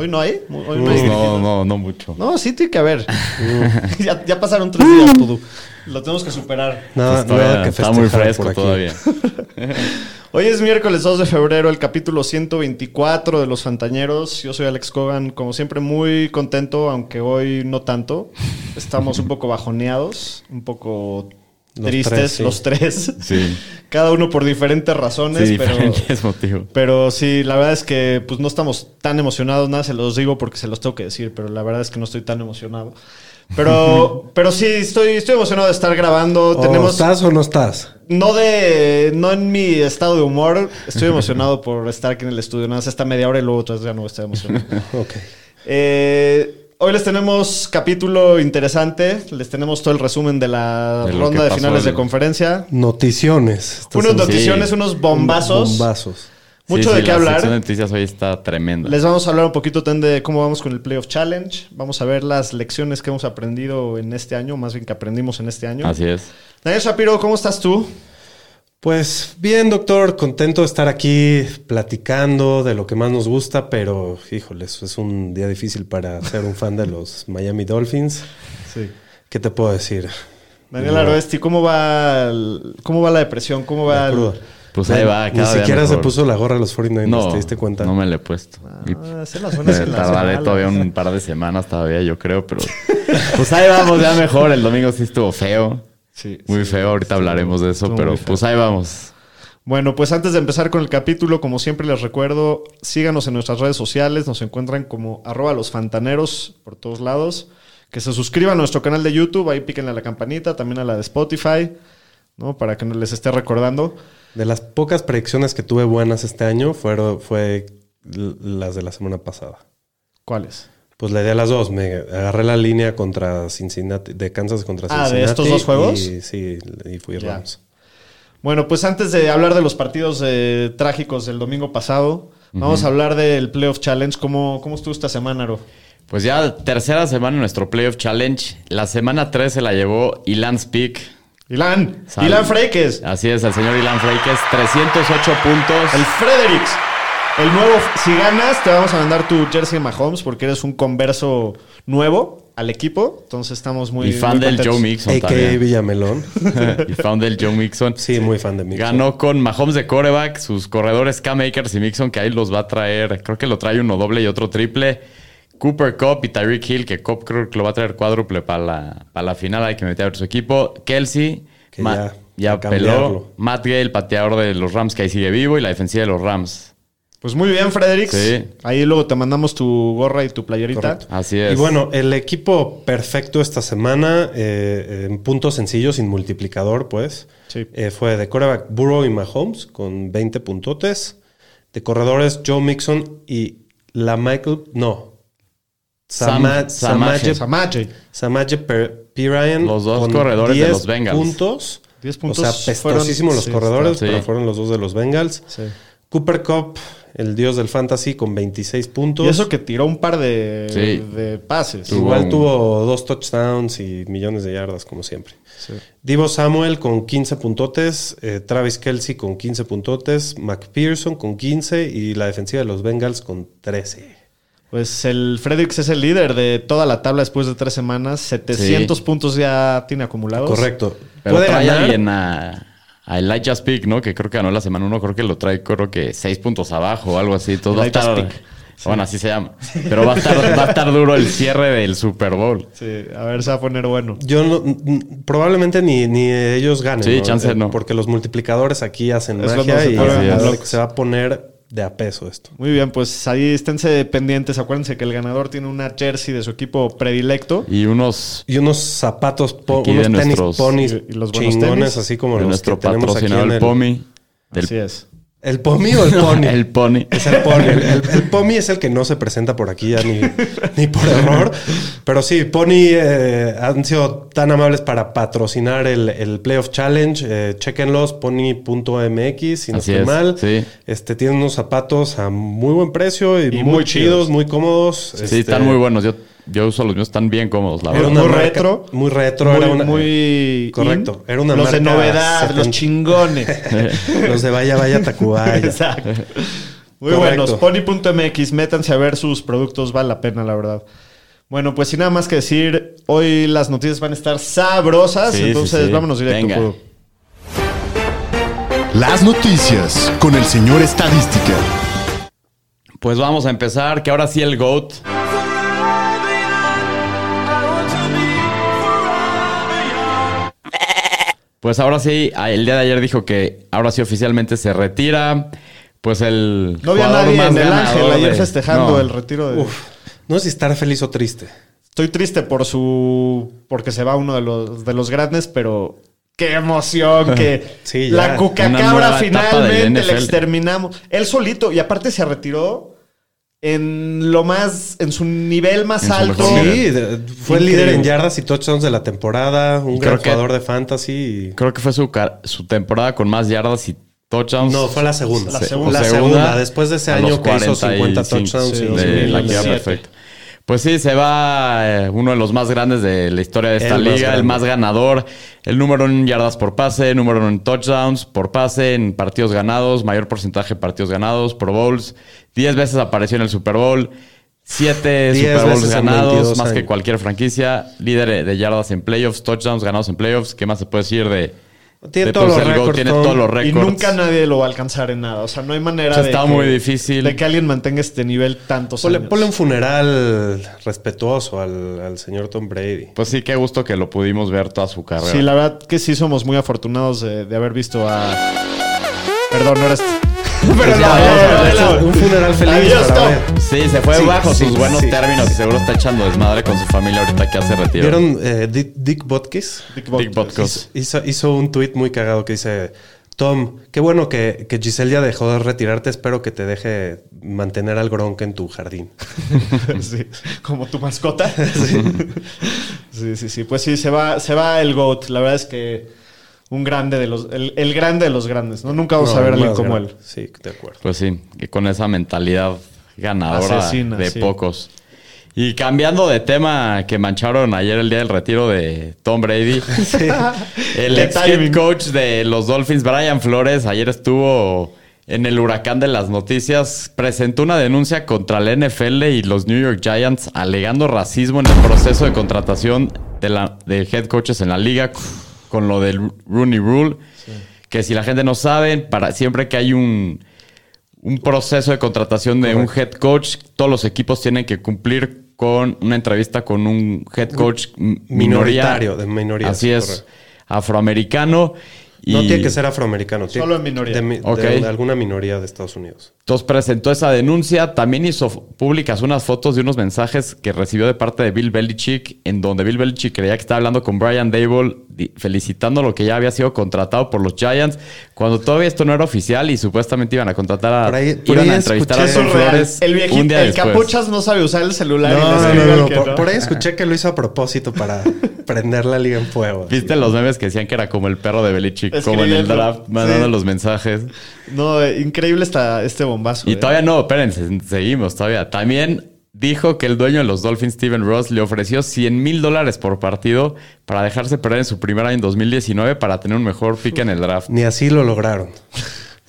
Hoy no hay. Hoy no hay. No, no, no mucho. No, sí tiene que haber. ya, ya pasaron tres días, Pudu. Lo tenemos que superar. Nada que está muy fresco todavía. Hoy es miércoles 2 de febrero, el capítulo 124 de Los Fantañeros. Yo soy Alex Cogan, como siempre muy contento, aunque hoy no tanto. Estamos un poco bajoneados, un poco Los tristes tres, sí. los tres. Sí. Cada uno por diferentes razones, Sí, pero... diferentes motivos. Pero sí, la verdad es que pues no estamos tan emocionados, nada, se los digo porque se los tengo que decir, pero la verdad es que no estoy tan emocionado. Pero, pero sí, estoy, estoy emocionado de estar grabando. ¿O Tenemos ¿Estás o no estás? no de no en mi estado de humor. Estoy emocionado por estar aquí en el estudio. Nada más esta media hora y luego otra vez ya no voy a estar emocionado. Ok. Eh, hoy les tenemos capítulo interesante. Les tenemos todo el resumen de la De ronda de finales de conferencia. Noticiones. Unos noticiones, Sí. unos bombazos. Bombazos. Mucho Sí, de sí, qué la hablar. de noticias hoy está tremenda. Les vamos a hablar un poquito también de cómo vamos con el Playoff Challenge. Vamos a ver las lecciones que hemos aprendido en este año, más bien que aprendimos en este año. Así es. Daniel Shapiro, ¿cómo estás tú? Pues bien, doctor, contento de estar aquí platicando de lo que más nos gusta, pero híjoles, es un día difícil para ser un fan de los Miami Dolphins. Sí. ¿Qué te puedo decir? Daniel No. Aroesti, ¿cómo va, el- ¿cómo va la depresión? ¿Cómo va La el-. Pues ahí va, Ni siquiera se puso la gorra de los 49ers, No, ¿te diste cuenta? no me la he puesto. Ah, se tardaré todavía un par de semanas todavía, yo creo, pero... Pues ahí vamos, ya mejor. El domingo sí estuvo feo. Sí, Muy sí. feo, ahorita hablaremos de eso, pero pues ahí vamos. Bueno, pues antes de empezar con el capítulo, como siempre les recuerdo, síganos en nuestras redes sociales, nos encuentran como arroba los fantaneros por todos lados. Que se suscriban a nuestro canal de YouTube, ahí píquenle a la campanita, también a la de Spotify, ¿no? Para que no les esté recordando. De las pocas predicciones que tuve buenas este año fueron, fue las de la semana pasada. ¿Cuáles? Pues le di a las dos. Me agarré la línea contra Cincinnati, de Kansas contra Ah, ¿de Cincinnati. estos dos juegos? Y, sí, y fui Ya. Rams. Bueno, pues antes de hablar de los partidos eh, trágicos del domingo pasado, vamos a hablar del Playoff Challenge. ¿Cómo, cómo estuvo esta semana, Aro? Pues ya tercera semana en nuestro Playoff Challenge. La semana 3 se la llevó Ilan Speak. Ilan, Ilan Freikes, Así es, el señor Ilan Freikes. 308 puntos. el Fredericks. El nuevo, si ganas, te vamos a mandar tu jersey de Mahomes porque eres un converso nuevo al equipo. Entonces estamos muy y fan muy del contentos. Joe Mixon A.K.A. también. Villamelón. y fan del Joe Mixon. Sí, muy fan de mí. Ganó con Mahomes de coreback, sus corredores Cam Akers y Mixon, que ahí los va a traer. Creo que lo trae uno doble y otro triple. Cooper Cup y Tyreek Hill, que Cup creo que lo va a traer cuádruple para la, para la final. Hay que meter a su equipo. Kelsey, Que ya- ya, peló. Matt Gay, el pateador de los Rams, que ahí sigue vivo. Y la defensiva de los Rams. Pues muy bien, Fredericks. Sí. Ahí luego te mandamos tu gorra y tu playerita. Correcto. Así es. Y bueno, el equipo perfecto esta semana, eh, en puntos sencillos, sin multiplicador, pues, Sí. eh, fue de coreback Burrow y Mahomes con 20 puntotes. De corredores Joe Mixon y la Michael. No. Sam- Sama- Samaje. Samaje Samaje. Samaje Per- Perine Los dos con corredores de 10 los Bengals. puntos. 10 O puntos. sea, pestosísimos los sí, corredores, está- pero fueron los dos de los Bengals. Sí. Cooper Cup, el dios del fantasy, con 26 puntos. Y eso que tiró un par de, Sí. de pases. Tuvo Igual un- tuvo dos touchdowns y millones de yardas, como siempre. Sí. Divo Samuel con 15 puntotes, eh, Travis Kelsey con 15 puntotes, McPherson con 15 y la defensiva de los Bengals con 13. Pues el Fredericks es el líder de toda la tabla después de tres semanas. 700 puntos ya tiene acumulados. Correcto. Pero Puede trae ganar. alguien a, a Elijah Speak, ¿no? Que creo que ganó la semana uno. Creo que lo trae, creo que seis puntos abajo o algo así. Todo va a Elijah estar... Speak. Bueno, así se llama. Pero va a estar, va a estar duro el cierre del Super Bowl. Sí, a ver, se va a poner bueno. Yo no, probablemente ni, ni ellos ganen. Sí, chance Eh, no. Porque los multiplicadores aquí hacen Es magia se y que se va a poner de a peso esto. Muy bien, pues ahí esténse pendientes. Acuérdense que el ganador tiene una jersey de su equipo predilecto. Y unos Y unos zapatos, po- Aquí de unos tenis nuestros- ponis y- y los buenos chingones, tenis. así como de los nuestro que tenemos aquí patrocinador, en el el Pomi. Del, Así es. ¿El Pomi o el Pony? el Pony. Es el Pony. El, el- el Pomi es el que no se presenta por aquí ya ni, ni por error. Pero sí, Pony eh, han sido tan amables para patrocinar el, el Playoff Challenge. Eh, chequenlos, pony.mx, si no Así estoy es, mal. sí. Este, tienen unos zapatos a muy buen precio y, Y muy, muy chidos, chidos. muy cómodos. Sí, Este, están muy buenos. Yo, yo uso los míos, están bien cómodos, la Era verdad. una Muy marca- retro. Muy retro. muy, era una, muy correcto. in. Era una los de marca novedad, 70. los chingones. Los de Vaya Vaya Tacubaya. Exacto. Muy Correcto. buenos. Pony.mx, métanse a ver sus productos, vale la pena, la verdad. Bueno, pues sin nada más que decir, hoy las noticias van a estar sabrosas, Sí, entonces sí. vámonos directo. Venga. Las noticias con el señor Estadística. Pues vamos a empezar, que ahora sí el GOAT. Pues ahora sí, a- el día de ayer dijo que ahora sí oficialmente se retira. Pues el. No había nadie más en el Ángel ayer de- festejando No. el retiro de... Uf. No sé si estar feliz o triste. Estoy triste por su... porque se va uno de los, de los grandes, pero... ¡Qué emoción! Que Sí, ya. la cucacabra finalmente la exterminamos. Él solito, y aparte se retiró en lo más... en su nivel más En alto. Sí, de- fue el líder en yardas y touchdowns de la temporada, un gran que- jugador de fantasy. y- Creo que fue su, su temporada con más yardas y touchdowns. No, fue la segunda. La Se- segunda. La segunda, después de ese año los que hizo 50 45, touchdowns. sí, y- de la que iba 2007. perfecto. Pues sí, se va eh, uno de los más grandes de la historia de esta El más liga, el más ganador, el número en yardas por pase, número uno en touchdowns por pase, en partidos ganados, mayor porcentaje de partidos ganados, Pro Bowls, 10 veces apareció en el Super Bowl, 7 Diez Super Bowls ganados, 22 más que cualquier franquicia, líder de yardas en playoffs, touchdowns ganados en playoffs, ¿qué más se puede decir de... Tiene de todos los récords, Tiene Tom. todos los Y nunca nadie lo va a alcanzar en nada. O sea, no hay manera O sea, de está que- muy difícil. De que alguien mantenga este nivel tantos Ponle, años. ponle un funeral respetuoso al, al señor Tom Brady. Pues sí, qué gusto que lo pudimos ver toda su carrera. Sí, la verdad que sí somos muy afortunados de, de haber visto a... Perdón, no eres... Pero Pues ya, no, ya, no, ya, no, no. Un funeral feliz Adiós, para Tom. ver. Sí, se fue Sí, bajo sí, sus buenos sí. términos y seguro está echando desmadre con su familia ahorita que hace retiro. ¿Vieron eh, Dick, Dick Butkus? Dick Dick Butkus. Hizo, hizo un tweet muy cagado que dice: Tom, qué bueno que, que Giselle ya dejó de retirarte. Espero que te deje mantener al Gronk en tu jardín. Sí, como tu mascota. Sí. sí, sí, Pues sí, se va, se va el GOAT. La verdad es que un grande de los... El, el grande de los grandes, ¿no? Nunca vamos No, a ver a más alguien como grande. él. Sí, de acuerdo. Pues sí, que con esa mentalidad ganadora Asesina, de sí. pocos. Y cambiando de tema que mancharon ayer el día del retiro de Tom Brady, el ex head coach de los Dolphins, Brian Flores, ayer estuvo en el huracán de las noticias, presentó una denuncia contra la NFL y los New York Giants alegando racismo en el proceso de contratación de, la, de head coaches en la liga con lo del Rooney Rule, que si la gente no sabe, para siempre que hay un un proceso de contratación de un head coach, todos los equipos tienen que cumplir con una entrevista con un head coach. Minoritario, de minoría, Así sí, es, correcto. afroamericano. Y No tiene que ser afroamericano. tiene- Solo en minoría. De, de alguna minoría de Estados Unidos. Entonces presentó esa denuncia. También hizo públicas unas fotos de unos mensajes que recibió de parte de Bill Belichick, en donde Bill Belichick creía que estaba hablando con Brian Dable, felicitando lo que ya había sido contratado por los Giants, cuando todavía esto no era oficial y supuestamente iban a contratar a. Por ahí- por iban ahí a entrevistar a. Flores El un viejito, día el después. capuchas no sabe usar el celular y No, no, Por, no. por ahí escuché que lo hizo a propósito para prender la liga en fuego. ¿Viste los memes que decían que era como el perro de Belichick, como en el draft, mandando Sí. los mensajes? No, eh, increíble está este bombazo. Y eh. todavía no, espérense, seguimos todavía. También dijo que el dueño de los Dolphins, Steven Ross, le ofreció 100 mil dólares por partido para dejarse perder en su primer año en 2019 para tener un mejor pick en el draft. Ni así lo lograron.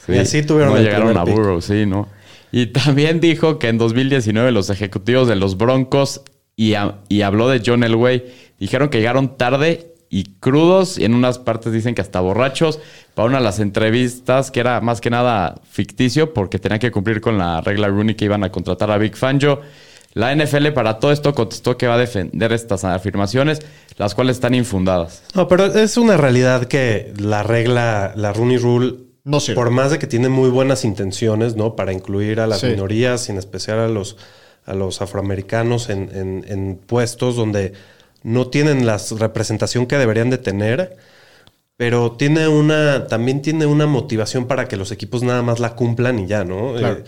Sí, Y así tuvieron No el llegaron a pick. Burrow, sí, ¿no? Y también dijo que en 2019 los ejecutivos de los Broncos y, y habló de John Elway, dijeron que llegaron tarde y crudos, y en unas partes dicen que hasta borrachos, para una de las entrevistas que era más que nada ficticio porque tenían que cumplir con la regla Rooney que iban a contratar a Big Fangio. La NFL para todo esto contestó que va a defender estas afirmaciones, las cuales están infundadas. No, pero es una realidad que la regla, la Rooney Rule, No sirve. por más de que tiene muy buenas intenciones, ¿no? Para incluir a las Sí. minorías, y en especial a los, a los afroamericanos en, en- en puestos donde no tienen la representación que deberían de tener, pero tiene una, también tiene una motivación para que los equipos nada más la cumplan y ya, ¿no? Claro. Eh,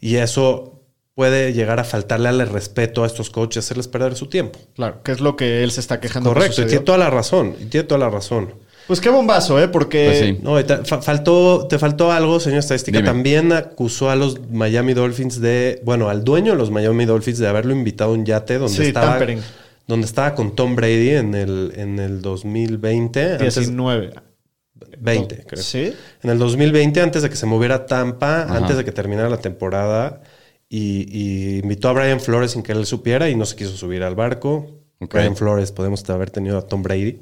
y eso puede llegar a faltarle al respeto a estos coaches, hacerles perder su tiempo. Claro, que es lo que él se está quejando. que Correcto, y tiene toda la razón, y tiene toda la razón. Pues qué bombazo, ¿eh? Porque Pues sí. No, te, fa- faltó, te faltó algo, señor estadística. Dime. También acusó a los Miami Dolphins de, bueno, al dueño de los Miami Dolphins de haberlo invitado a un yate donde Sí, estaba, tampering. donde estaba con Tom Brady en el, en el 2020. antes- 19. 20, creo. ¿Sí? En el 2020, antes de que se moviera a Tampa, Ajá. antes de que terminara la temporada, y, y invitó a Brian Flores sin que él supiera y no se quiso subir al barco. Brian Flores, podemos haber tenido a Tom Brady.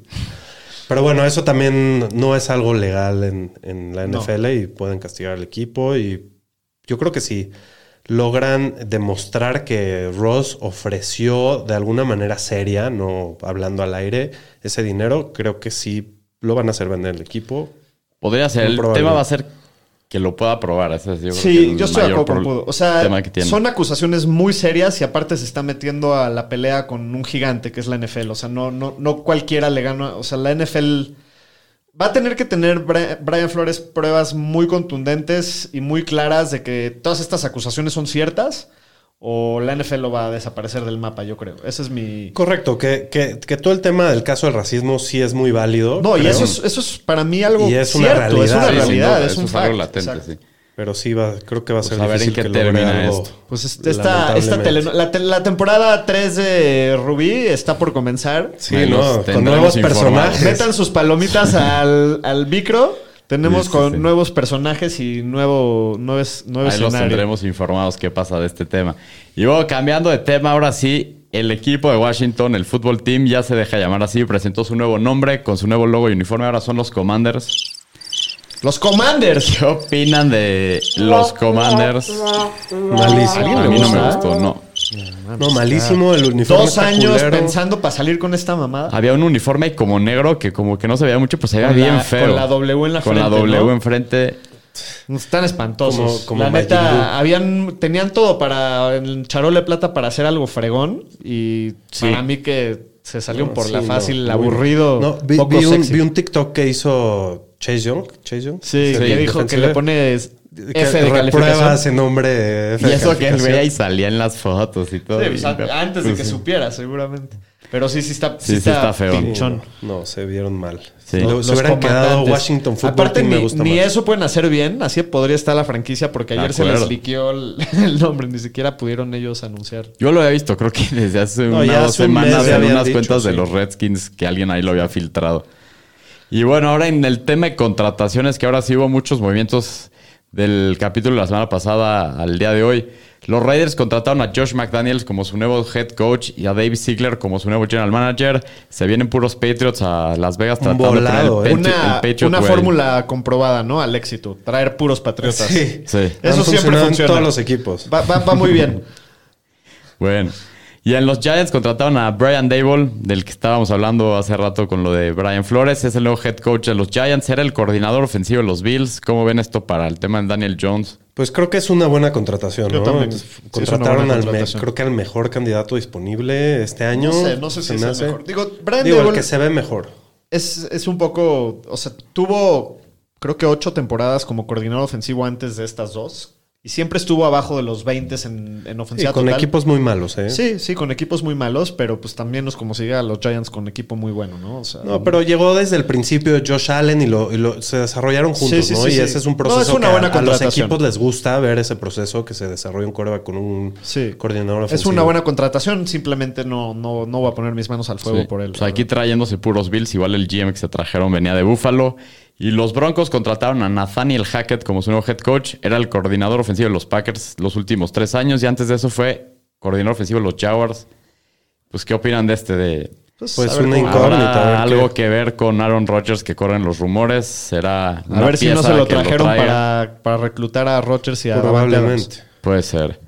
Pero bueno, eso también no es algo legal en, en la No. NFL y pueden castigar al equipo. Y yo creo que si logran demostrar que Ross ofreció de alguna manera seria, no hablando al aire, ese dinero, creo que sí lo van a hacer vender el equipo. Podría ser. El tema va a ser que lo pueda probar. Ese es, yo creo que Sí, yo estoy de acuerdo con Pudo. O sea, son acusaciones muy serias y aparte se está metiendo a la pelea con un gigante que es la NFL. O sea, no, no, no cualquiera le gana. O sea, la NFL va a tener que tener Bri- Brian Flores pruebas muy contundentes y muy claras de que todas estas acusaciones son ciertas o la NFL lo va a desaparecer del mapa, yo creo. Ese es mi... Correcto, que, que, que todo el tema del caso del racismo sí es muy válido. No, y eso es, eso es para mí algo Y es una cierto, es una realidad. Sí, realidad, es un es fact. latente, Exacto. sí. Pero sí, va, creo que va a Pues ser a ver en difícil qué que termina algo, esto. Pues es- esta, esta, tele- la, te- la temporada 3 de Rubí está por comenzar. Sí, no, con nuevos informados. personajes. Metan sus palomitas al, al micro. Tenemos Sí, sí, con sí. nuevos personajes y nuevo, nuevo, es- nuevo Ahí los tendremos informados qué pasa de este tema. Y luego, cambiando de tema, ahora sí, el equipo de Washington, el fútbol team, ya se deja llamar así, presentó su nuevo nombre con su nuevo logo y uniforme. Ahora son los Commanders. Los Commanders. ¿Qué opinan de los Commanders? Malísimo. A mí no me gustó, no. No, malísimo el uniforme. Dos años culero. pensando para salir con esta mamada. Había un uniforme como negro que como que no se veía mucho, pero se veía Con bien la- feo. con la W en la Con la frente, W ¿no? enfrente. Están espantosos. Como- como la Buu. neta, habían, tenían todo para el charol de plata para hacer algo fregón. Y Sí. para mí que se salieron No, por sí, la no, fácil, muy- aburrido, No, vi, poco vi un, sexy. vi un TikTok que hizo Chase Young. Chase Young. Sí, Sí, que dijo que le pones Que F de reprueba calificación. ese nombre. F Y de eso que él veía y salía en las fotos y todo. Sí, pues, Y- a- antes de que sí. supiera, seguramente. Pero sí, sí está, Sí, sí está feo. pinchón. No, se vieron mal. Sí. Lo- Los se hubieran quedado. Washington Football Aparte, Team, ni, me gusta ni más. eso pueden hacer bien. Así podría estar la franquicia porque De ayer se les liqueó el, el nombre. Ni siquiera pudieron ellos anunciar. Yo lo había visto, creo que desde hace No, unas ya dos hace un semanas en habían unas dicho, cuentas de los Redskins que alguien ahí lo había filtrado. Y bueno, ahora en el tema de contrataciones, que ahora sí hubo muchos movimientos del capítulo de la semana pasada al día de hoy. Los Raiders contrataron a Josh McDaniels como su nuevo head coach y a Dave Ziegler como su nuevo general manager. Se vienen puros Patriots a Las Vegas tratando volado, de ¿eh? poner el, Una, el fórmula comprobada, ¿no? Al éxito. Traer puros patriotas. Sí. Sí. Han Eso siempre funcionado en funciona. todos los equipos. Va, va- va muy bien. Bueno. Y en los Giants contrataron a Brian Dable, del que estábamos hablando hace rato con lo de Brian Flores. Es el nuevo head coach de los Giants. Era el coordinador ofensivo de los Bills. ¿Cómo ven esto para el tema de Daniel Jones? Pues creo que es una buena contratación, Yo ¿no? también. Contrataron al contratación. creo que al mejor candidato disponible este año. No sé, no sé si Se es el hace. mejor. Digo, Brian Digo, el Dable- que se ve mejor. Es, es un poco. O sea, tuvo creo que ocho temporadas como coordinador ofensivo antes de estas dos. Y siempre estuvo abajo de los 20 en, en Sí, ofensiva con total. equipos muy malos, ¿eh? Sí, sí, con equipos muy malos, pero pues también nos como si diga los Giants con equipo muy bueno, ¿no? O sea, No, pero llegó desde el principio Josh Allen y, lo, y lo- se desarrollaron juntos, Sí, sí, ¿no? sí, y sí. ese es un No, proceso es una que buena a, a los contratación. equipos les gusta ver ese proceso que se desarrolla un coreback con un Sí. coordinador Es ofensivo. una buena contratación, simplemente no, no, no voy a poner mis manos al fuego Sí. por él. Pues aquí trayéndose puros Bills. Igual el GM que se trajeron venía de Buffalo. Y los Broncos contrataron a Nathaniel Hackett como su nuevo head coach. Era el coordinador ofensivo de los Packers los últimos tres años. Y antes de eso fue coordinador ofensivo de los Jaguars. Pues, ¿qué opinan de este? De, Pues ver una incógnita. ¿Habrá a ver algo que ver con Aaron Rodgers que corren los rumores? ¿Será A una ver si no se lo trajeron para, para reclutar a Rodgers y a. Probablemente. Puede ser.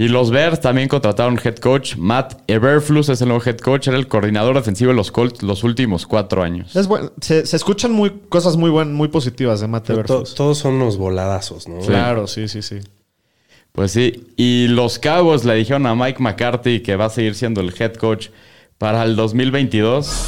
Y los Bears también contrataron head coach. Matt Eberflus es el nuevo head coach. Era el coordinador defensivo de los Colts los últimos cuatro años. Es bueno. Se, se escuchan muy, cosas muy buenas, muy positivas de Matt Pero to- Eberflus. todos son unos voladazos, ¿no? Claro, sí, sí, sí. Pues sí. Y los Cowboys le dijeron a Mike McCarthy que va a seguir siendo el head coach para el 2022.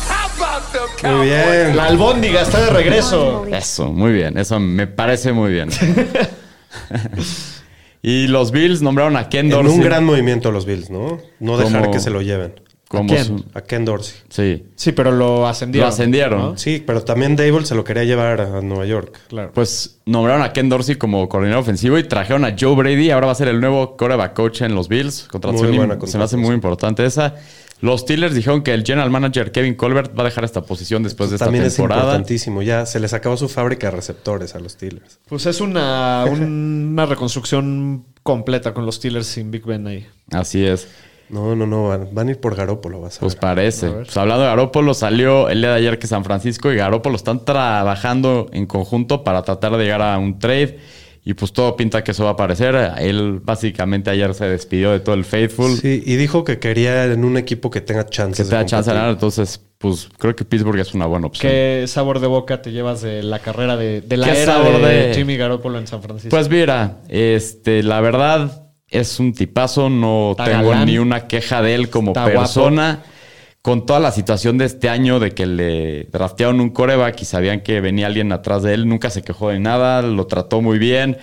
Muy bien. La albóndiga está de regreso. Eso, muy bien. Eso me parece muy bien. y los Bills nombraron a Ken En Dorsey. un gran movimiento los Bills, ¿no? No dejar Como- que se lo lleven. como ¿A quién? su- A Ken Dorsey. sí. Sí, pero lo ascendieron. Lo ascendieron. ¿no? Sí, pero también Dable se lo quería llevar a Nueva York. Claro. Pues nombraron a Ken Dorsey como coordinador ofensivo y trajeron a Joe Brady. Ahora va a ser el nuevo quarterback coach en los Bills. Contratación Muy buena im- se me hace contratación. muy importante esa. Los Steelers dijeron que el general manager Kevin Colbert va a dejar esta posición después de esta También es temporada. importantísimo. Ya se les acabó su fábrica de receptores a los Steelers. Pues es una, una reconstrucción completa con los Steelers sin Big Ben ahí. Así es. No, no, no. Van, van a ir por Garópolo, vas a Pues ver. parece. A. Pues hablando de Garópolo, salió el día de ayer que San Francisco y Garópolo están trabajando en conjunto para tratar de llegar a un trade. Y pues todo pinta que eso va a aparecer. Él básicamente ayer se despidió de todo el Faithful. Sí, y dijo que quería en un equipo que tenga que chance de competir. ganar. Entonces, pues creo que Pittsburgh es una buena opción. ¿Qué sabor de boca te llevas de la carrera de, de la ¿Qué era sabor de, de- Jimmy Garoppolo en San Francisco? Pues mira, este, la verdad es un tipazo, no Está tengo galán. ni una queja de él como Está persona. Con toda la situación de este año de que le draftearon un coreback y sabían que venía alguien atrás de él, nunca se quejó de nada, lo trató muy bien.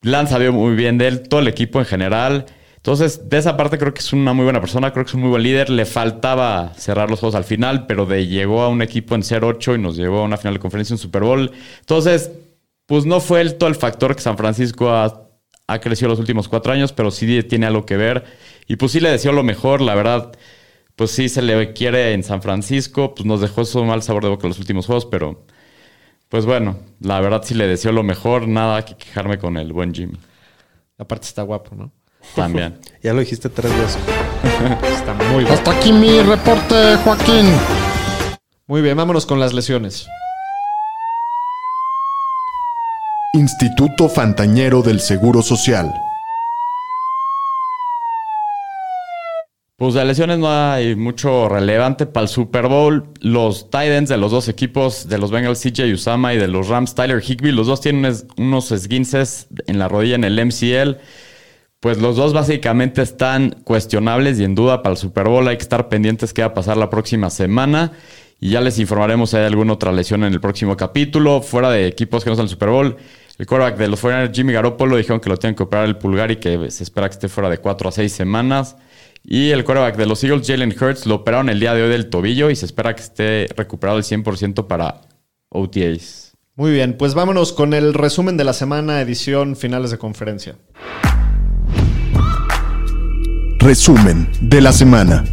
Lance sabía muy bien de él, todo el equipo en general. Entonces, de esa parte creo que es una muy buena persona, creo que es un muy buen líder. Le faltaba cerrar los juegos al final, pero de llegó a un equipo en 0-8 y nos llevó a una final de conferencia en Super Bowl. Entonces, pues no fue el, todo el factor que San Francisco ha, ha crecido los últimos cuatro años, pero sí tiene algo que ver. Y pues sí le deseo lo mejor, la verdad. Pues sí se le quiere en San Francisco, pues nos dejó eso mal sabor de boca los últimos juegos, pero pues bueno, la verdad sí le deseo lo mejor, nada que quejarme con el buen Jimmy. Aparte está guapo, ¿no? También. Ya lo dijiste tres veces. Está muy guapo. Hasta aquí mi reporte, Joaquín. Muy bien, vámonos con las lesiones. Instituto Fantañero del Seguro Social. Pues de lesiones no hay mucho relevante para el Super Bowl. Los Titans de los dos equipos, de los Bengals, CJ Usama y de los Rams, Tyler Higby, los dos tienen unos- esguinces en la rodilla en el MCL. Pues los dos básicamente están cuestionables y en duda para el Super Bowl. Hay que estar pendientes qué va a pasar la próxima semana. Y ya les informaremos si hay alguna otra lesión en el próximo capítulo. Fuera de equipos que no están en el Super Bowl. El quarterback de los 49ers, Jimmy Garoppolo, dijeron que lo tienen que operar el pulgar y que se espera que esté fuera de 4 a 6 semanas. Y el quarterback de los Eagles, Jalen Hurts, lo operaron el día de hoy del tobillo y se espera que esté recuperado el 100% para OTAs. Muy bien, pues vámonos con el resumen de la semana, edición finales de conferencia. Resumen de la semana.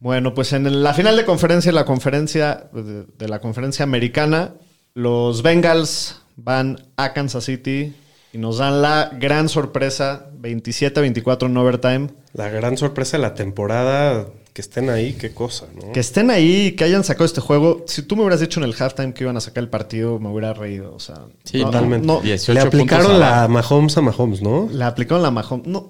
Bueno, pues en la final de conferencia, la conferencia de, de la conferencia americana, los Bengals van a Kansas City y nos dan la gran sorpresa, 27-24 en overtime. La gran sorpresa de la temporada, que estén ahí, qué cosa, ¿no? Que estén ahí, que hayan sacado este juego. Si tú me hubieras dicho en el halftime que iban a sacar el partido, me hubiera reído. O sea, Sí, no, Totalmente. no, 18 Le aplicaron la. Mahomes a Mahomes, ¿no? Le aplicaron la Mahomes. No,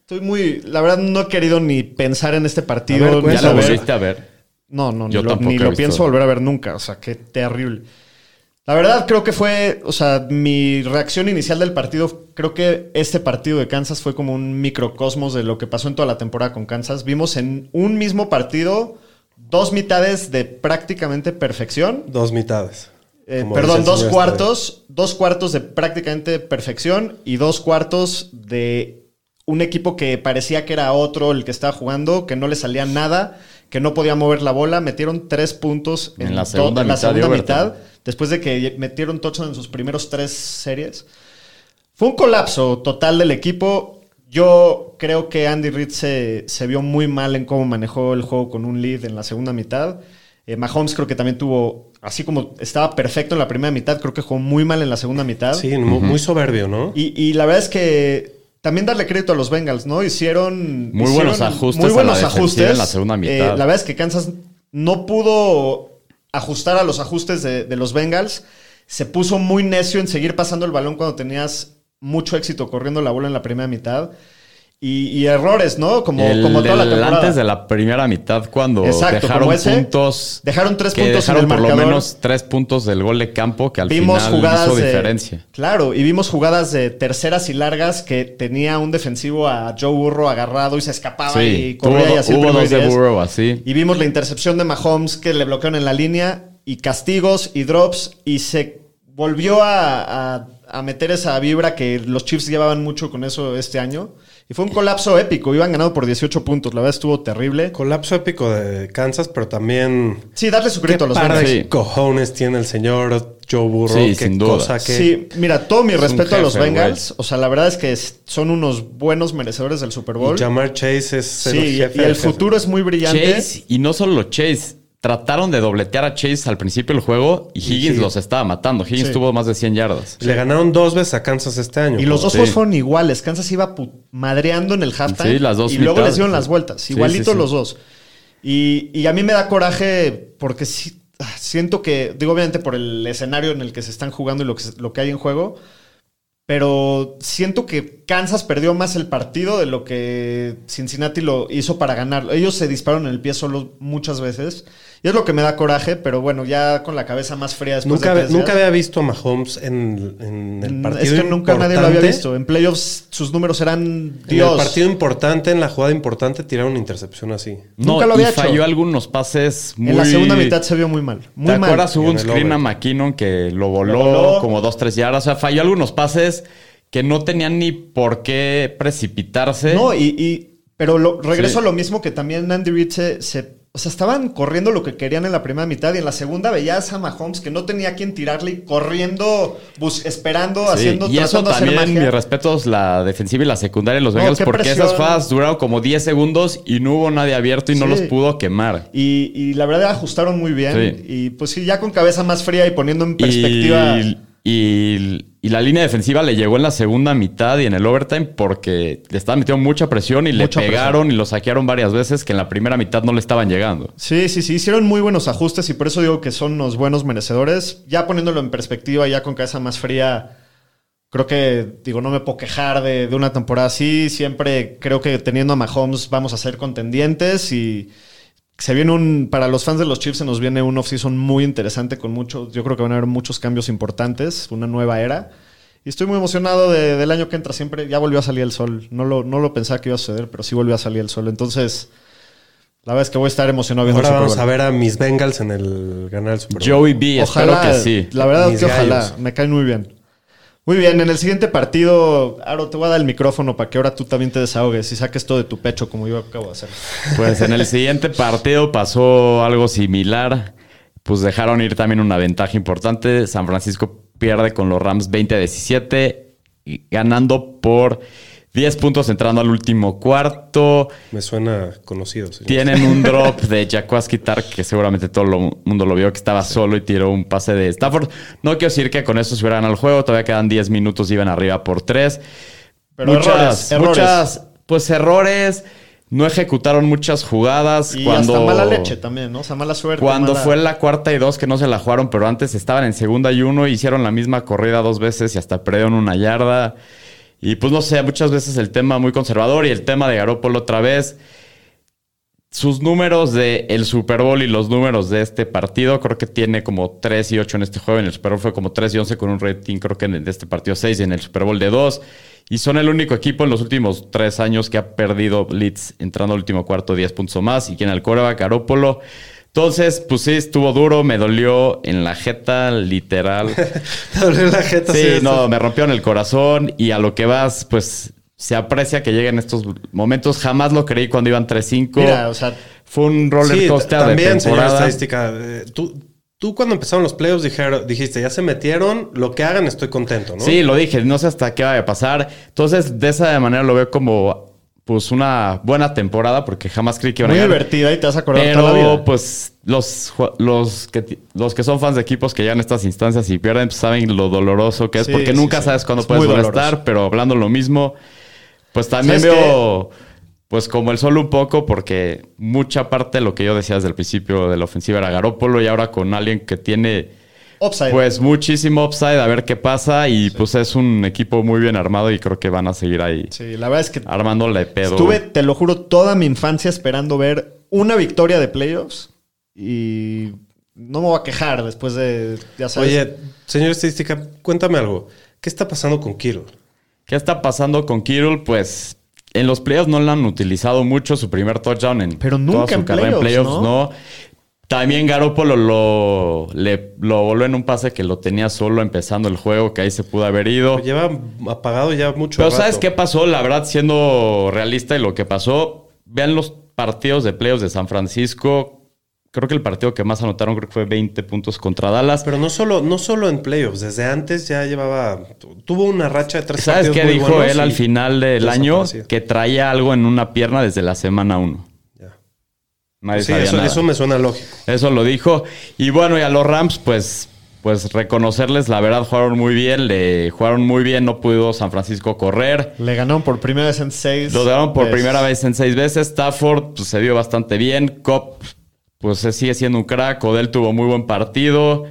estoy muy. La verdad, no he querido ni pensar en este partido. A ver, ni ¿Ya lo volviste a ver? No, no, ni Yo lo, ni lo pienso volver a ver nunca. O sea, qué terrible. La verdad, creo que fue, o sea, mi reacción inicial del partido, creo que este partido de Kansas fue como un microcosmos de lo que pasó en toda la temporada con Kansas. Vimos en un mismo partido dos mitades de prácticamente perfección. Dos mitades. Eh, perdón, dos cuartos, dos cuartos de prácticamente perfección y dos cuartos de un equipo que parecía que era otro el que estaba jugando, que no le salía nada, que no podía mover la bola. Metieron tres puntos en, En la segunda en la mitad segunda después de que metieron touchdown en sus primeros tres series. Fue un colapso total del equipo. Yo creo que Andy Reid se, se vio muy mal en cómo manejó el juego con un lead en la segunda mitad. Eh, Mahomes creo que también tuvo, así como estaba perfecto en la primera mitad, creo que jugó muy mal en la segunda mitad. Sí, mu- muy soberbio, ¿no? Y, y la verdad es que también darle crédito a los Bengals, ¿no? Hicieron Muy hicieron buenos ajustes Muy a buenos la ajustes. en la segunda mitad. Eh, la verdad es que Kansas no pudo ajustar a los ajustes de, de los Bengals. Se puso muy necio en seguir pasando el balón cuando tenías mucho éxito corriendo la bola en la primera mitad. Y, y errores, ¿no? Como, El- como toda la temporada. antes de la primera mitad, cuando Exacto, dejaron ese, puntos. dejaron tres puntos en dejaron el por lo marcador. menos tres puntos del gol de campo que al vimos final jugadas hizo de, diferencia. Claro, y vimos jugadas de terceras y largas que tenía un defensivo a Joe Burro agarrado y se escapaba y corría hubo, y hacía el hubo dos y de. Burrow así. Y vimos la intercepción de Mahomes que le bloquearon en la línea y castigos y drops y se volvió a, a- a meter esa vibra que los Chiefs llevaban mucho con eso este año. Y fue un colapso épico. Iban ganando por 18 puntos. La verdad estuvo terrible. Colapso épico de Kansas, pero también. Sí, darle su ¿Qué crédito a los Bengals. Sí. cojones tiene el señor Joe Burrow? Sí, Qué sin duda. cosa que. Sí, mira, todo mi respeto a los Bengals. O sea, la verdad es que son unos buenos merecedores del Super Bowl. Y Jamar Chase es Sí, el y- jefe y el futuro es muy brillante. Chase, y no solo Chase, trataron de dobletear a Chase al principio del juego y Higgins sí. los estaba matando. Higgins Sí. tuvo más de 100 yardas. Le ganaron dos veces a Kansas este año. Y los dos Sí. juegos fueron iguales. Kansas iba madreando en el halftime. Sí, las dos Y luego les dieron sí. las vueltas. Sí, Igualitos sí, sí. los dos. Y, y a mí me da coraje porque sí, ah, siento que, digo, obviamente por el escenario en el que se están jugando y lo que, lo que hay en juego. Pero siento que Kansas perdió más el partido de lo que Cincinnati lo hizo para ganar. Ellos se dispararon en el pie solo muchas veces. Y es lo que me da coraje, pero bueno, ya con la cabeza más fría después Nunca, de había- tres nunca días. había visto a Mahomes en, en el Mm, partido Es que nunca nadie lo había visto. En playoffs sus números eran En Dios. el partido importante, en la jugada importante, tirar una intercepción así. Nunca No, lo había y hecho. falló algunos pases muy... En la segunda mitad se vio muy mal. Muy ¿Te mal. acuerdas? Hubo un en screen a. McKinnon que lo voló, Lo voló. como dos, tres yardas. O sea, falló algunos pases que no tenían ni por qué precipitarse. No, y, y- pero lo- regreso Sí. a lo mismo que también Andy Reid se, se- O sea, estaban corriendo lo que querían en la primera mitad y en la segunda veías a Mahomes que no tenía quien tirarle y corriendo, bus- esperando, Sí, haciendo, y eso también, mis respetos, la defensiva y la secundaria de los Bengals, porque presión. esas jugadas duraron como 10 segundos y no hubo nadie abierto y no los pudo quemar. Y, y la verdad ajustaron muy bien. Sí. Y pues sí, ya con cabeza más fría y poniendo en perspectiva. Y, y- y la línea defensiva le llegó en la segunda mitad y en el overtime porque le estaban metiendo mucha presión y le pegaron y lo saquearon varias veces que en la primera mitad no le estaban llegando. Sí, sí, sí, hicieron muy buenos ajustes y por eso digo que son unos buenos merecedores. Ya poniéndolo en perspectiva, ya con cabeza más fría, creo que, digo, no me puedo quejar de, de una temporada así. Siempre creo que teniendo a Mahomes vamos a ser contendientes y se viene un, para los fans de los Chiefs se nos viene un offseason muy interesante con muchos, yo creo que van a haber muchos cambios importantes, una nueva era. Y estoy muy emocionado de- del año que entra. Siempre ya volvió a salir el sol. No lo, no lo pensaba que iba a suceder, pero sí volvió a salir el sol. Entonces, la verdad es que voy a estar emocionado viendo Ahora el Super vamos Bowl. a ver a mis Bengals en el ganar el Super Bowl. Joey B, espero que sí. La verdad Mis que ojalá. Me caen muy bien. Muy bien, en el siguiente partido, Aro, te voy a dar el micrófono para que ahora tú también te desahogues y saques todo de tu pecho como yo acabo de hacer. Pues en el siguiente partido pasó algo similar. Pues dejaron ir también una ventaja importante. San Francisco pierde con los Rams 20-17, y ganando por 10 puntos entrando al último cuarto. Me suena conocido. sí. Tienen un drop de Jaquaski Tark que seguramente todo el mundo lo vio que estaba solo y tiró un pase de Stafford. No quiero decir que con eso se hubieran al juego. Todavía quedan 10 minutos y iban arriba por 3. Pero muchas, errores, errores. muchas, pues errores. No ejecutaron muchas jugadas. Y cuando, hasta mala leche también, ¿no? O sea, mala suerte. Cuando mala- fue la cuarta y dos que no se la jugaron, pero antes estaban en segunda y uno, hicieron la misma corrida dos veces y hasta perdieron una yarda. Y pues no sé, muchas veces el tema muy conservador y el tema de Garópolo otra vez. Sus números de el Super Bowl y los números de este partido, creo que tiene como 3 y 8 en este juego. En el Super Bowl fue como 3 y 11 con un rating, creo que en de este partido 6 y en el Super Bowl de 2. Y son el único equipo en los últimos 3 años que ha perdido Leeds entrando al último cuarto 10 puntos o más. Y quien al coreback, Garópolo. Entonces, pues sí, estuvo duro, me dolió en la jeta, literal. Te dolió la jeta. Sí, esto- no, me rompieron el corazón y a lo que vas, pues se aprecia que lleguen estos momentos. Jamás lo creí cuando iban 3-5. Mira, o sea, Fue un roller Sí, coaster de también, señor temporada. estadística. eh, Tú, tú cuando empezaron los playoffs dijeron, dijiste, ya se metieron, lo que hagan estoy contento, ¿no? Sí, lo dije, no sé hasta qué vaya a pasar. Entonces, de esa manera lo veo como pues una buena temporada porque jamás creí que iban muy a llegar. divertida y te vas a acordar toda la Pero vida. pues los, los, que, los que son fans de equipos que llegan a estas instancias y pierden, pues saben lo doloroso que es, Sí, porque sí, nunca sí. sabes cuándo Es puedes muy estar, pero hablando lo mismo, pues también ¿Sabes veo pues como el sol un poco, porque mucha parte de lo que yo decía desde el principio de la ofensiva era Garópolo y ahora con alguien que tiene Upside. Pues muchísimo upside, a ver qué pasa. Y pues es un equipo muy bien armado y creo que van a seguir ahí Sí, la verdad es que armándole pedo. estuve, te lo juro, toda mi infancia esperando ver una victoria de playoffs y no me voy a quejar después de, ya sabes. Oye, señor estadística, cuéntame algo. ¿Qué está pasando con Kittle? ¿Qué está pasando con Kittle? Pues en los playoffs no lo han utilizado mucho, su primer touchdown en Pero toda nunca su en carrera playoffs, en playoffs, ¿no? ¿no? También Garoppolo lo, le, lo voló en un pase que lo tenía solo empezando el juego, que ahí se pudo haber ido. Lleva apagado ya mucho Pero rato. ¿sabes qué pasó? La verdad, siendo realista y lo que pasó, vean los partidos de playoffs de San Francisco. Creo que el partido que más anotaron creo que fue 20 puntos contra Dallas. Pero no solo, no solo en playoffs, desde antes ya llevaba. Tuvo una racha de tres ¿Sabes partidos qué muy dijo él al final del año? Que traía algo en una pierna desde la semana 1. Nadie Sí, sabía eso, nada. eso me suena lógico. Eso lo dijo. Y bueno, y a los Rams, pues, pues reconocerles, la verdad, jugaron muy bien. Le jugaron muy bien. No pudo San Francisco correr. Le ganaron por primera vez en seis. Lo ganaron por veces. primera vez en seis veces. Stafford pues, se vio bastante bien. Cop, pues sigue siendo un crack. Odell tuvo muy buen partido.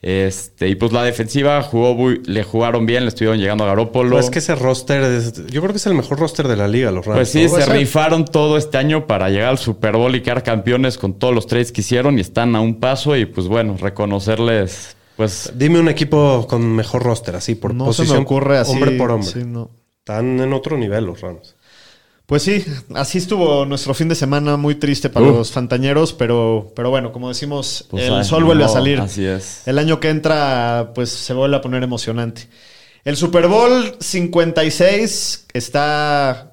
Este, y pues la defensiva jugó muy- le jugaron bien, le estuvieron llegando a Garópolo. Pues es que ese roster, es- yo creo que es el mejor roster de la liga, los Rams. Pues sí, se rifaron todo este año para llegar al Super Bowl y quedar campeones con todos los trades que hicieron y están a un paso y pues bueno, reconocerles pues Dime un equipo con mejor roster, así, por No posición. se me ocurre así. Hombre por hombre. sí, no. Están en otro nivel los Rams. Pues sí, así estuvo nuestro fin de semana muy triste para Uh. los fantañeros, pero, pero bueno, como decimos, Pues, el ay, sol vuelve a salir. así es. El año que entra, pues se vuelve a poner emocionante. El Super Bowl 56 está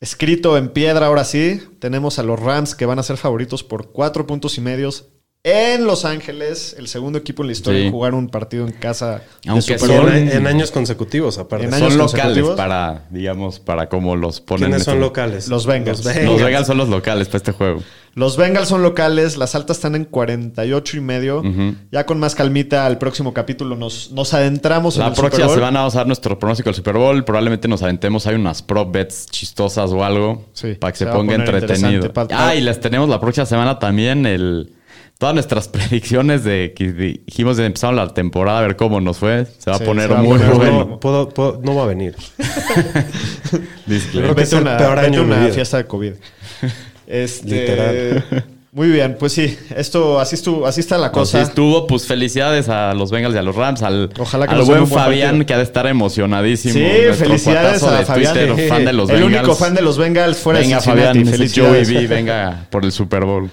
escrito en piedra ahora sí. Tenemos a los Rams que van a ser favoritos por cuatro puntos y medios en Los Ángeles, el segundo equipo en la historia Sí. en jugar un partido en casa. de Aunque son- en, en años consecutivos, aparte. En años son locales para digamos para cómo los ponen. ¿Quiénes son este- locales? Los Bengals. Los Bengals son los locales para este juego. Los Bengals son locales, las altas están en 48 y medio. Ujú. Ya con más calmita al próximo capítulo nos, nos adentramos en La el Super próxima Bowl. semana vamos a dar nuestro pronóstico del Super Bowl. Probablemente nos aventemos. Hay unas prop bets chistosas o algo. Sí, para que se ponga entretenido. Ah, y les tenemos la próxima semana también el. Todas nuestras predicciones de que dijimos de empezar la temporada, a ver cómo nos fue. Se va Sí, a poner va muy bueno. No, puedo- puedo- no va a venir. Creo que es el peor año una fiesta de COVID. Este, Literal. Muy bien, pues sí, esto así estuvo, así está la Así cosa. estuvo, pues felicidades a los Bengals y a los Rams, al, Ojalá que al buen Fabián partido. que ha de estar emocionadísimo. Sí, felicidades a de Fabián. Twitter, fan de los el Bengals. único fan de los Bengals fuera Venga, de Cincinnati. Fabián, Felicidades. Joey B, venga por el Super Bowl.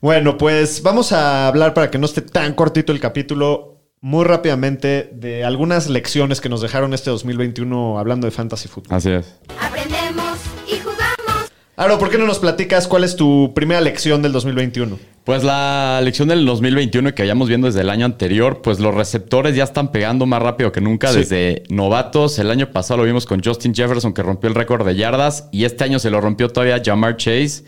Bueno, pues vamos a hablar para que no esté tan cortito el capítulo muy rápidamente de algunas lecciones que nos dejaron este 2021 hablando de fantasy fútbol. Así es. Aprendemos y jugamos. Aro, ¿por qué no nos platicas cuál es tu primera lección del 2021? Pues la lección del 2021 que habíamos viendo desde el año anterior, pues los receptores ya están pegando más rápido que nunca Sí. desde novatos. El año pasado lo vimos con Justin Jefferson que rompió el récord de yardas y este año se lo rompió todavía Jamar Chase.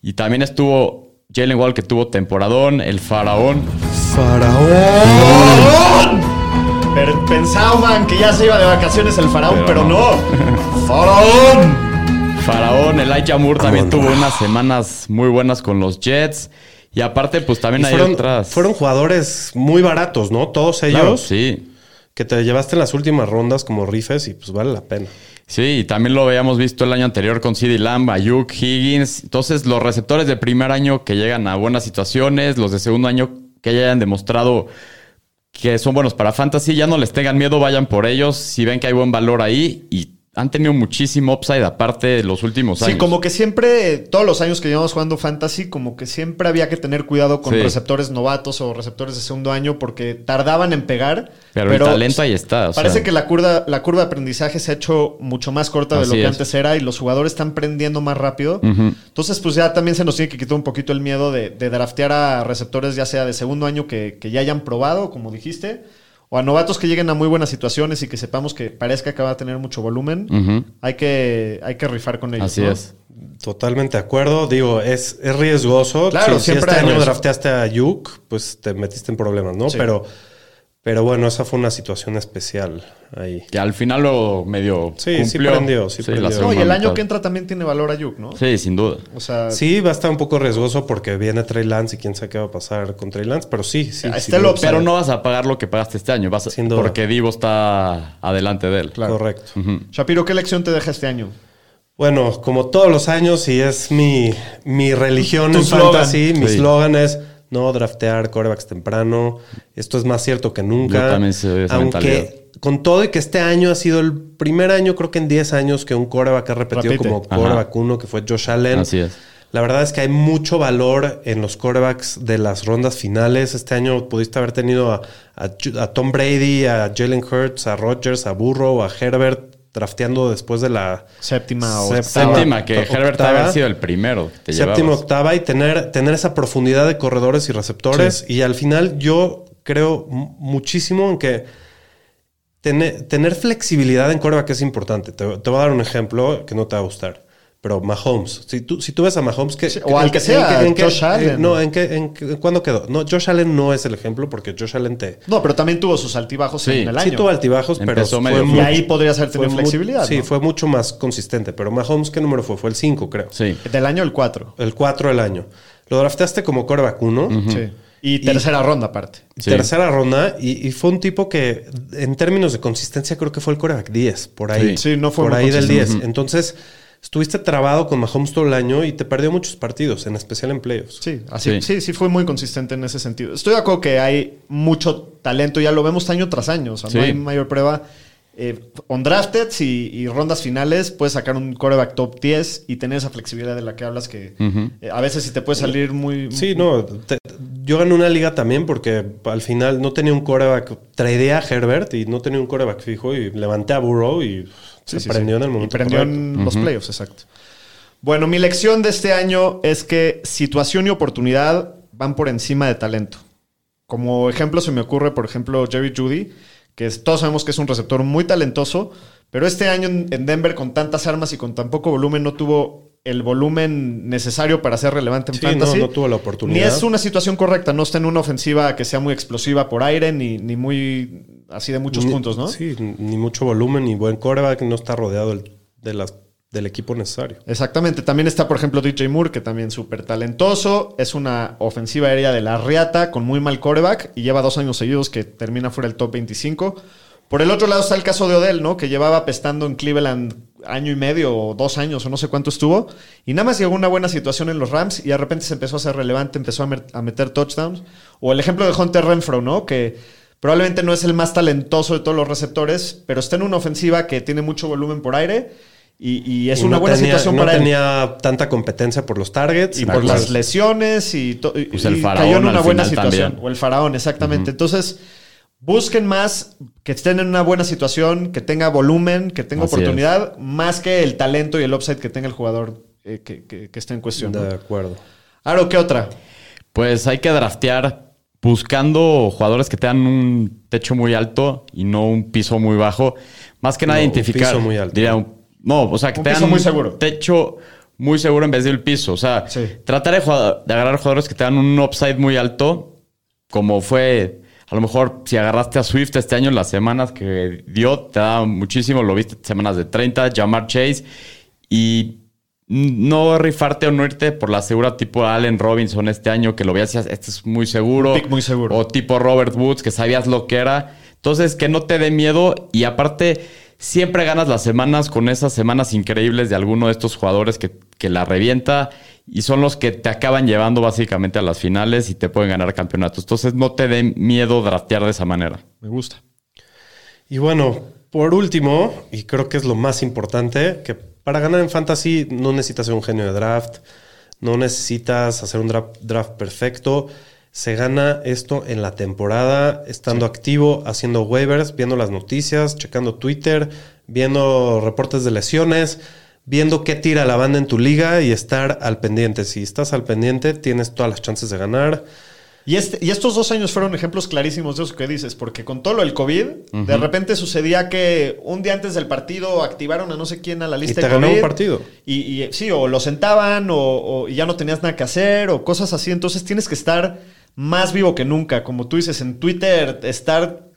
Y también estuvo Jalen Wall que tuvo temporadón, el faraón. Pero pensaban que ya se iba de vacaciones el faraón, pero, Pero no. ¡Faraón! Faraón, Elijah Moore también tuvo unas semanas muy buenas con los Jets. Y aparte, pues también Y hay fueron, otras. fueron jugadores muy baratos, ¿no? Todos ellos Claro, sí. que te llevaste en las últimas rondas como rifes y pues vale la pena. Sí, también lo habíamos visto el año anterior con CeeDee Lamb, Ayuk, Higgins. Entonces, los receptores de primer año que llegan a buenas situaciones, los de segundo año que ya hayan demostrado que son buenos para fantasy, ya no les tengan miedo, vayan por ellos. Si ven que hay buen valor ahí y han tenido muchísimo upside aparte de los últimos Sí, años. como que siempre, todos los años que llevamos jugando fantasy, como que siempre había que tener cuidado con Sí. receptores novatos o receptores de segundo año porque tardaban en pegar. Pero el talento ahí está, o parece sea. que la curva, la curva de aprendizaje se ha hecho mucho más corta de lo que es. antes era y los jugadores están prendiendo más rápido. Entonces, pues ya también se nos tiene que quitar un poquito el miedo de, de draftear a receptores, ya sea de segundo año que, que ya hayan probado, como dijiste, o a novatos que lleguen a muy buenas situaciones y que sepamos que parezca que va a tener mucho volumen. Hay que, hay que rifar con ellos. Así ¿no? es. Totalmente de acuerdo. Digo, es, es riesgoso. Claro, si, si siempre este hay año riesgo. drafteaste a Yuk, pues te metiste en problemas, ¿no? Sí. Pero Pero bueno, esa fue una situación especial ahí. Que al final lo medio Sí, sí cumplió. prendió, sí prendió. la No, y el año que entra también tiene valor Ayuk, ¿no? Sí, sin duda. O sea, Sí, va a estar un poco riesgoso porque viene Trey Lance y quién sabe qué va a pasar con Trey Lance, pero sí, sí. Sí, lo- upside. Pero no vas a pagar lo que pagaste este año. Vas a- Sin duda. porque Divo está adelante de él. Claro. Correcto. Shapiro, ¿qué lección te deja este año? Bueno, como todos los años, y es mi, mi religión Tu en slogan. fantasy, mi Sí. slogan es no draftear corebacks temprano. Esto es más cierto que nunca. Yo también soy esa mentalidad. Aunque con todo y que este año ha sido el primer año, creo que en 10 años, que un coreback ha repetido Repite. como coreback uno, que fue Josh Allen. Así es. La verdad es que hay mucho valor en los corebacks de las rondas finales. Este año pudiste haber tenido a, a a Tom Brady, a Jalen Hurts, a Rodgers, a Burrow, a Herbert drafteando después de la Séptima o Séptima. Séptima, que octava. Herbert haber sido el primero que te séptima, llevabas. octava y tener, tener esa profundidad de corredores y receptores. Y al final yo creo mu- muchísimo en que tener, tener flexibilidad en coreback es importante. Te, te voy a dar un ejemplo que no te va a gustar. Pero Mahomes, si tú, si tú ves a Mahomes, que, Sí, o al que sea, Josh Allen. no, ¿en qué, en ¿cuándo quedó? No, Josh Allen no es el ejemplo porque Josh Allen te... No, pero también tuvo sus altibajos Sí, en el Sí año. tuvo altibajos, Empezó pero fue y ahí podrías haber tenido flexibilidad. Sí, ¿no? fue mucho más consistente. Pero Mahomes, ¿qué número fue? Fue el 5, creo. Sí. Del año el 4. El 4 del año. Lo drafteaste como coreback 1. Sí. Y tercera ronda aparte. Sí. Tercera ronda. Y, y fue un tipo que, en términos de consistencia, creo que fue el coreback 10. Por ahí. Sí. Sí, no fue Por muy ahí del consistente. 10. Entonces, estuviste trabado con Mahomes todo el año y te perdió muchos partidos, en especial en playoffs. Sí, así, sí. Sí. sí, fue muy consistente en ese sentido. Estoy de acuerdo que hay mucho talento, ya lo vemos año tras año, o sea, Sí. no hay mayor prueba. Eh, on drafted y, y rondas finales puedes sacar un coreback top 10 y tener esa flexibilidad de la que hablas que eh, a veces sí te puede salir muy... Sí, no. te- yo gané una liga también porque al final no tenía un coreback. Tradeé a Herbert y no tenía un coreback fijo y levanté a Burrow y Sí, se sí, prendió sí. en el Y momento. prendió correcto. en los playoffs, exacto. Bueno, mi lección de este año es que situación y oportunidad van por encima de talento. Como ejemplo se me ocurre, por ejemplo, Jerry Judy, que es- todos sabemos que es un receptor muy talentoso, pero este año en, en Denver con tantas armas y con tan poco volumen no tuvo el volumen necesario para ser relevante en Sí, fantasy. no, no tuvo la oportunidad. Ni es una situación correcta, no está en una ofensiva que sea muy explosiva por aire, ni, ni muy así de muchos Ni- puntos, ¿no? Sí, ni mucho volumen, ni buen coreback, no está rodeado del, de las, del equipo necesario. Exactamente. También está, por ejemplo, DJ Moore, que también súper talentoso. Es una ofensiva aérea de la Riata con muy mal coreback y lleva dos años seguidos que termina fuera del top 25. Por el otro lado está el caso de Odell, ¿no? Que llevaba pestando en Cleveland año y medio o dos años o no sé cuánto estuvo. Y nada más llegó una buena situación en los Rams y de repente se empezó a ser relevante, empezó a meter touchdowns. O el ejemplo de Hunter Renfro, ¿no? Que probablemente no es el más talentoso de todos los receptores, pero está en una ofensiva que tiene mucho volumen por aire. Y, y es Y una no buena tenía- situación no para él. tenía tanta competencia por los targets. Y por las- lesiones y, to- y- Pues el y faraón cayó en una buena situación. también. O el faraón, exactamente. Entonces, busquen más que estén en una buena situación, que tenga volumen, que tenga Así oportunidad, más que el talento y el upside que tenga el jugador eh, que, que- que esté en cuestión. ¿no? De acuerdo. Aro, ¿qué otra? Pues hay que draftear buscando jugadores que tengan un techo muy alto y no un piso muy bajo. Más que nada No, un identificar. piso muy alto. diría un- no, o sea, que Un tengan piso muy seguro. techo muy seguro en vez del piso. O sea, Sí. tratar de, jugar- de agarrar jugadores que tengan un upside muy alto, como fue. A lo mejor si agarraste a Swift este año, las semanas que dio, te da muchísimo. Lo viste semanas de 30, Jamar Chase. Y no rifarte o no irte por la segura tipo Allen Robinson este año que lo veías este es muy seguro. Pick muy seguro. O tipo Robert Woods que sabías lo que era. Entonces, que no te dé miedo y aparte siempre ganas las semanas con esas semanas increíbles de alguno de estos jugadores que, que la revienta y son los que te acaban llevando básicamente a las finales y te pueden ganar campeonatos. Entonces, no te dé miedo draftear de esa manera. Me gusta. Y bueno, por último, y creo que es lo más importante, que para ganar en fantasy no necesitas ser un genio de draft, no necesitas hacer un draft, draft perfecto. Se gana esto en la temporada, estando activo, haciendo waivers, viendo las noticias, checando Twitter, viendo reportes de lesiones, viendo qué tira la banda en tu liga y estar al pendiente. Si estás al pendiente, tienes todas las chances de ganar. Y, este, y estos dos años fueron ejemplos clarísimos de eso que dices, porque con todo lo del COVID, de repente sucedía que un día antes del partido activaron a no sé quién a la lista te de ganó un partido. Y, y, sí, o lo sentaban, o, o- y ya no tenías nada que hacer, o cosas así. Entonces tienes que estar más vivo que nunca. Como tú dices, en Twitter, estar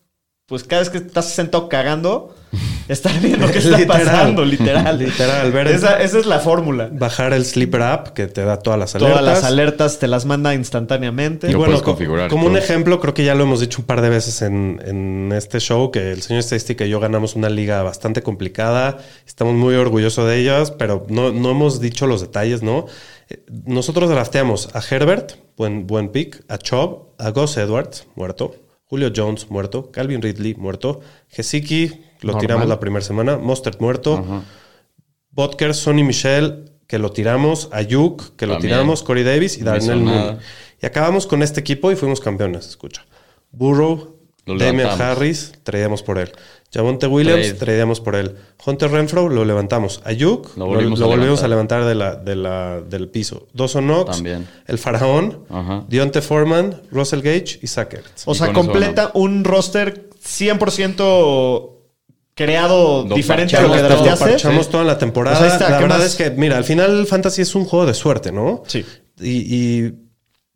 pues cada vez que estás sentado cagando, estar viendo qué está Literal. pasando, literal. Literal, ver- esa, esa es la fórmula. Bajar el Sleeper App que te da todas las alertas. Todas las alertas te las manda instantáneamente. Y Lo bueno, configurar, como un ejemplo, creo que ya lo hemos dicho un par de veces en, en este show, que el señor Estadística y yo ganamos una liga bastante complicada. Estamos muy orgullosos de ellas, pero no, no hemos dicho los detalles, ¿no? Eh, Nosotros drafteamos a Herbert, buen, buen pick, a Chubb, a Gus Edwards, muerto, Julio Jones, muerto, Calvin Ridley, muerto, Gesicki, lo Normal. tiramos la primera semana, Mostert, muerto, Botker, Sonny Michel, que lo tiramos, Ayuk, que lo También. tiramos, Corey Davis y No hizo Darnell. Mooney. Y acabamos con este equipo y fuimos campeones, escucha. Burrow, Lo Damian. Harris, traíamos por él. Javonte Williams, Trade. traíamos por él. Hunter Renfro, lo levantamos. Ayuk, Lo volvimos lo a volvimos a levantar. levantar de la, de la- del piso. Dawson Knox, También. el Faraón, Ajá. Dionte Foreman, Russell Gage y Zach Ertz. O Y sea, eso completa un roster 100% creado Lo diferente a lo que drafteaste. parchamos toda la temporada. Pues la ¿qué verdad más? es que, mira, al final el fantasy es un juego de suerte, ¿no? Sí. Y, y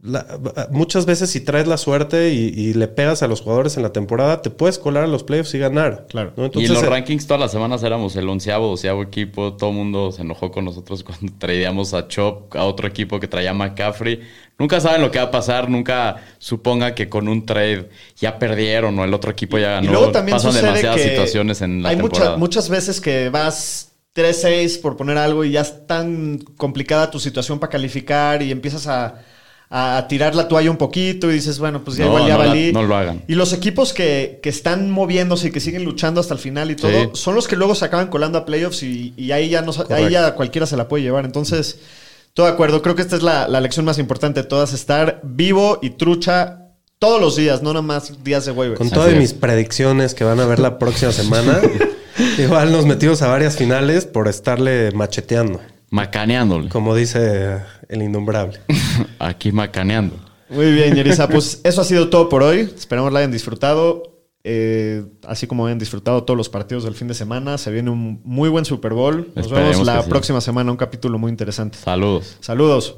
la- muchas veces si traes la suerte y, y le pegas a los jugadores en la temporada, te puedes colar a los playoffs y ganar. Claro. ¿no? y en los eh, rankings todas las semanas éramos el onceavo, doceavo equipo. Todo el mundo se enojó con nosotros cuando traíamos a Chop, a otro equipo que traía a McCaffrey. Nunca saben lo que va a pasar. Nunca suponga que con un trade ya perdieron o el otro equipo ya ganó. Y luego también Pasan sucede demasiadas que situaciones en la hay temporada. muchas muchas veces que vas 3-6 por poner algo y ya es tan complicada tu situación para calificar y empiezas a, a tirar la toalla un poquito y dices, bueno, pues ya No, igual ya no la- valí. no lo hagan. Y los equipos que, que están moviéndose y que siguen luchando hasta el final y todo, Sí. son los que luego se acaban colando a playoffs y, y ahí ya no ahí ya cualquiera se la puede llevar. Entonces, todo de acuerdo. Creo que esta es la, la lección más importante de todas, estar vivo y trucha todos los días, no nada más días de waivers. con todas mis predicciones que van a ver la próxima semana, igual nos metimos a varias finales por estarle macheteando, Macaneándole. como dice el innombrable. Aquí macaneando. Muy bien, Yerisa. Pues eso ha sido todo por hoy. Esperamos la hayan disfrutado. Eh, así como hayan disfrutado todos los partidos del fin de semana. Se viene un muy buen Super Bowl. Nos Esperemos vemos la sí. próxima semana. Un capítulo muy interesante. Saludos. Saludos.